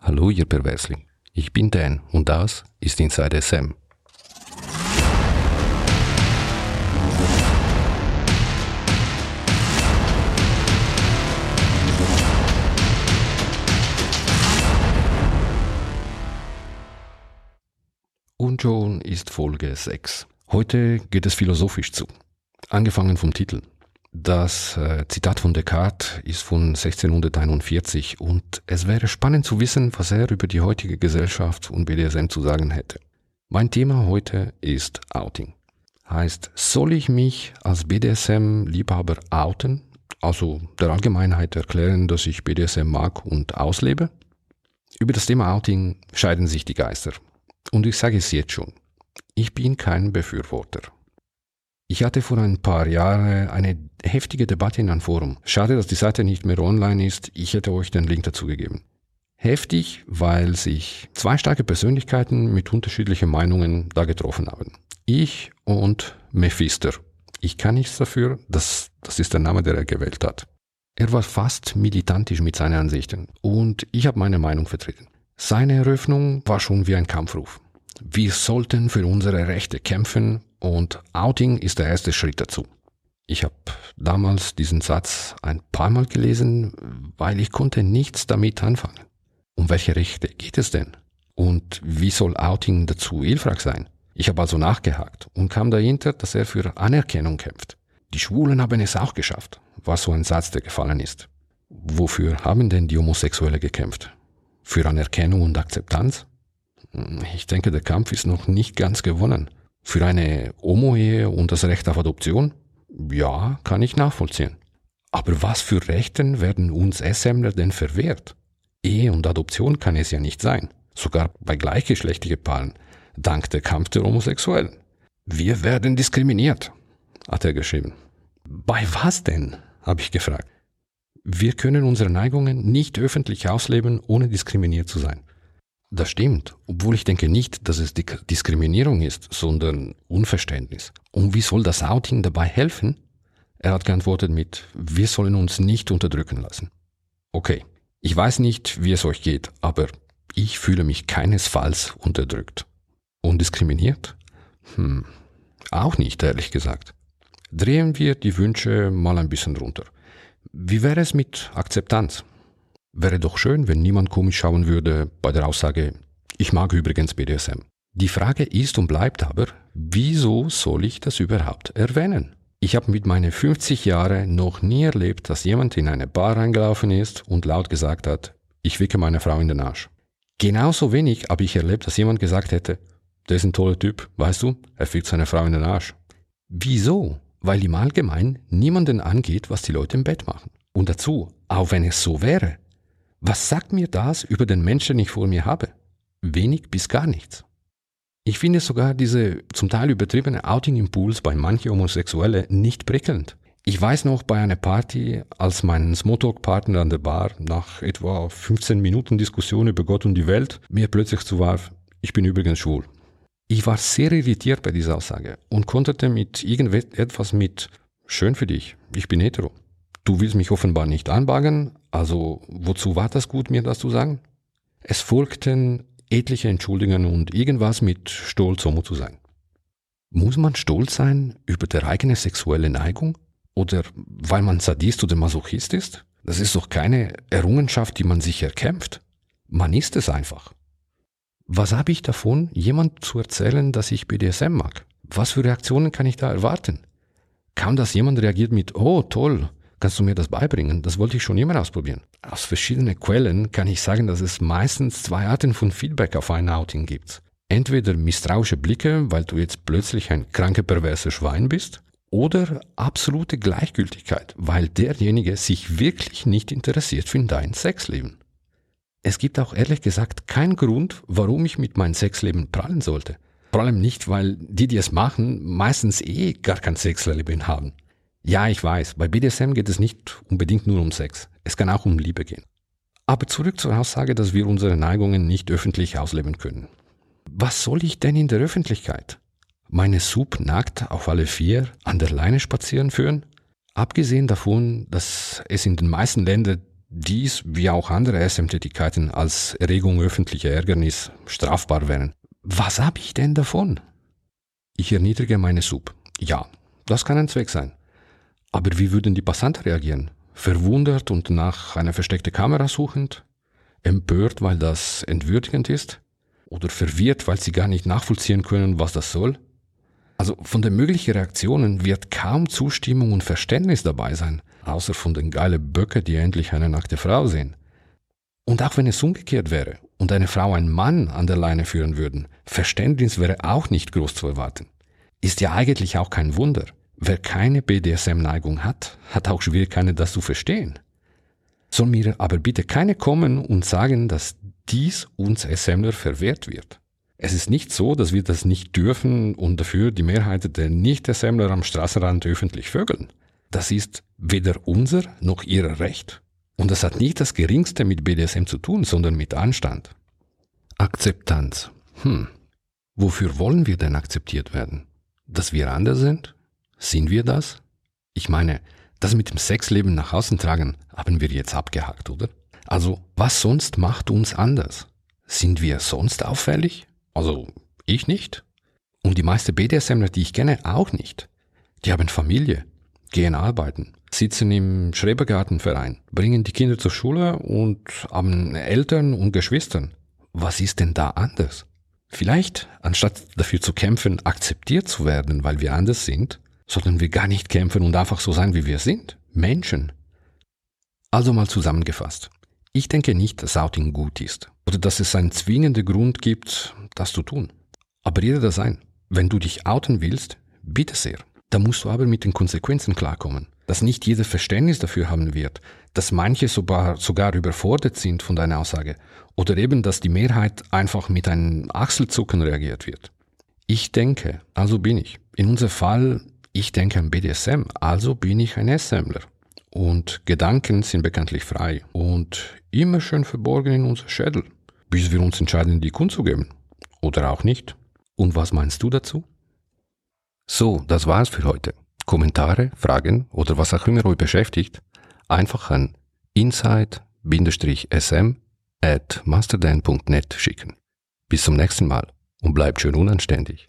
Hallo, ihr Perversling. Ich bin Dan und das ist Inside SM. Und schon ist Folge 6. Heute geht es philosophisch zu. Angefangen vom Titel. Das äh, Zitat von Descartes ist von 1641 und es wäre spannend zu wissen, was er über die heutige Gesellschaft und BDSM zu sagen hätte. Mein Thema heute ist Outing. Heißt, soll ich mich als BDSM-Liebhaber outen? Also der Allgemeinheit erklären, dass ich BDSM mag und auslebe? Über das Thema Outing scheiden sich die Geister. Und ich sage es jetzt schon. Ich bin kein Befürworter. Ich hatte vor ein paar Jahren eine heftige Debatte in einem Forum. Schade, dass die Seite nicht mehr online ist. Ich hätte euch den Link dazu gegeben. Heftig, weil sich zwei starke Persönlichkeiten mit unterschiedlichen Meinungen da getroffen haben. Ich und Mephister. Ich kann nichts dafür, das, das ist der Name, der er gewählt hat. Er war fast militantisch mit seinen Ansichten und ich habe meine Meinung vertreten. Seine Eröffnung war schon wie ein Kampfruf. Wir sollten für unsere Rechte kämpfen und Outing ist der erste Schritt dazu. Ich habe damals diesen Satz ein paar Mal gelesen, weil ich konnte nichts damit anfangen. Um welche Rechte geht es denn? Und wie soll Outing dazu hilfreich sein? Ich habe also nachgehakt und kam dahinter, dass er für Anerkennung kämpft. Die Schwulen haben es auch geschafft, war so ein Satz, der gefallen ist. Wofür haben denn die Homosexuelle gekämpft? Für Anerkennung und Akzeptanz? Ich denke, der Kampf ist noch nicht ganz gewonnen. Für eine Homo-Ehe und das Recht auf Adoption? Ja, kann ich nachvollziehen. Aber was für Rechten werden uns SMler denn verwehrt? Ehe und Adoption kann es ja nicht sein. Sogar bei gleichgeschlechtlichen Paaren, dank der Kampf der Homosexuellen. Wir werden diskriminiert, hat er geschrieben. Bei was denn? habe ich gefragt. Wir können unsere Neigungen nicht öffentlich ausleben, ohne diskriminiert zu sein. Das stimmt, obwohl ich denke nicht, dass es Diskriminierung ist, sondern Unverständnis. Und wie soll das Outing dabei helfen? Er hat geantwortet mit, wir sollen uns nicht unterdrücken lassen. Okay, ich weiß nicht, wie es euch geht, aber ich fühle mich keinesfalls unterdrückt. Und diskriminiert? Hm, auch nicht, ehrlich gesagt. Drehen wir die Wünsche mal ein bisschen runter. Wie wäre es mit Akzeptanz? Wäre doch schön, wenn niemand komisch schauen würde bei der Aussage, ich mag übrigens BDSM. Die Frage ist und bleibt aber, wieso soll ich das überhaupt erwähnen? Ich habe mit meinen 50 Jahren noch nie erlebt, dass jemand in eine Bar reingelaufen ist und laut gesagt hat, ich wicke meine Frau in den Arsch. Genauso wenig habe ich erlebt, dass jemand gesagt hätte, der ist ein toller Typ, weißt du, er fickt seine Frau in den Arsch. Wieso? Weil im Allgemeinen niemanden angeht, was die Leute im Bett machen. Und dazu, auch wenn es so wäre, was sagt mir das über den Menschen, den ich vor mir habe? Wenig bis gar nichts. Ich finde sogar diese zum Teil übertriebene Outing-Impuls bei manchen Homosexuellen nicht prickelnd. Ich weiß noch bei einer Party, als mein Smalltalk-Partner an der Bar nach etwa 15 Minuten Diskussion über Gott und die Welt mir plötzlich zuwarf, ich bin übrigens schwul. Ich war sehr irritiert bei dieser Aussage und konterte mit irgendetwas mit, schön für dich, ich bin hetero. Du willst mich offenbar nicht anbagen, also wozu war das gut, mir das zu sagen? Es folgten etliche Entschuldigungen und irgendwas mit Stolz homo zu sein. Muss man stolz sein über der eigene sexuelle Neigung? Oder weil man Sadist oder Masochist ist? Das ist doch keine Errungenschaft, die man sich erkämpft. Man ist es einfach. Was habe ich davon, jemand zu erzählen, dass ich BDSM mag? Was für Reaktionen kann ich da erwarten? Kaum dass jemand reagiert mit, oh toll, Kannst du mir das beibringen? Das wollte ich schon immer ausprobieren. Aus verschiedenen Quellen kann ich sagen, dass es meistens zwei Arten von Feedback auf ein Outing gibt. Entweder misstrauische Blicke, weil du jetzt plötzlich ein kranker, perverser Schwein bist, oder absolute Gleichgültigkeit, weil derjenige sich wirklich nicht interessiert für dein Sexleben. Es gibt auch ehrlich gesagt keinen Grund, warum ich mit meinem Sexleben prallen sollte. Vor allem nicht, weil die, die es machen, meistens eh gar kein Sexleben haben. Ja, ich weiß, bei BDSM geht es nicht unbedingt nur um Sex. Es kann auch um Liebe gehen. Aber zurück zur Aussage, dass wir unsere Neigungen nicht öffentlich ausleben können. Was soll ich denn in der Öffentlichkeit? Meine Sub nackt auf alle vier an der Leine spazieren führen? Abgesehen davon, dass es in den meisten Ländern dies wie auch andere SM-Tätigkeiten als Erregung öffentlicher Ärgernis strafbar wären. Was habe ich denn davon? Ich erniedrige meine Sub. Ja, das kann ein Zweck sein. Aber wie würden die Passanten reagieren? Verwundert und nach einer versteckten Kamera suchend? Empört, weil das entwürdigend ist? Oder verwirrt, weil sie gar nicht nachvollziehen können, was das soll? Also von den möglichen Reaktionen wird kaum Zustimmung und Verständnis dabei sein, außer von den geilen Böcke, die endlich eine nackte Frau sehen. Und auch wenn es umgekehrt wäre und eine Frau einen Mann an der Leine führen würden, Verständnis wäre auch nicht groß zu erwarten. Ist ja eigentlich auch kein Wunder. Wer keine BDSM-Neigung hat, hat auch Schwierigkeiten, das zu verstehen. Soll mir aber bitte keine kommen und sagen, dass dies uns SMler verwehrt wird. Es ist nicht so, dass wir das nicht dürfen und dafür die Mehrheit der Nicht-Assembler am Straßenrand öffentlich vögeln. Das ist weder unser noch ihr Recht. Und das hat nicht das geringste mit BDSM zu tun, sondern mit Anstand. Akzeptanz. Hm. Wofür wollen wir denn akzeptiert werden? Dass wir anders sind? Sind wir das? Ich meine, das mit dem Sexleben nach außen tragen haben wir jetzt abgehakt, oder? Also, was sonst macht uns anders? Sind wir sonst auffällig? Also ich nicht. Und die meisten BDSMler, die ich kenne, auch nicht. Die haben Familie, gehen arbeiten, sitzen im Schrebergartenverein, bringen die Kinder zur Schule und haben Eltern und Geschwistern. Was ist denn da anders? Vielleicht, anstatt dafür zu kämpfen, akzeptiert zu werden, weil wir anders sind, sollten wir gar nicht kämpfen und einfach so sein, wie wir sind. Menschen. Also mal zusammengefasst. Ich denke nicht, dass Outing gut ist oder dass es einen zwingenden Grund gibt, das zu tun. Aber jeder das ein. Wenn du dich outen willst, bitte sehr. Da musst du aber mit den Konsequenzen klarkommen. Dass nicht jeder Verständnis dafür haben wird, dass manche sogar, sogar überfordert sind von deiner Aussage oder eben, dass die Mehrheit einfach mit einem Achselzucken reagiert wird. Ich denke, also bin ich. In unserem Fall, ich denke an BDSM, also bin ich ein SMler. Und Gedanken sind bekanntlich frei und immer schön verborgen in unser Schädel, bis wir uns entscheiden, die kundzugeben. Oder auch nicht. Und was meinst du dazu? So, das war's für heute. Kommentare, Fragen oder was auch immer euch beschäftigt, einfach an inside-sm at masterdan.net schicken. Bis zum nächsten Mal und bleibt schön unanständig.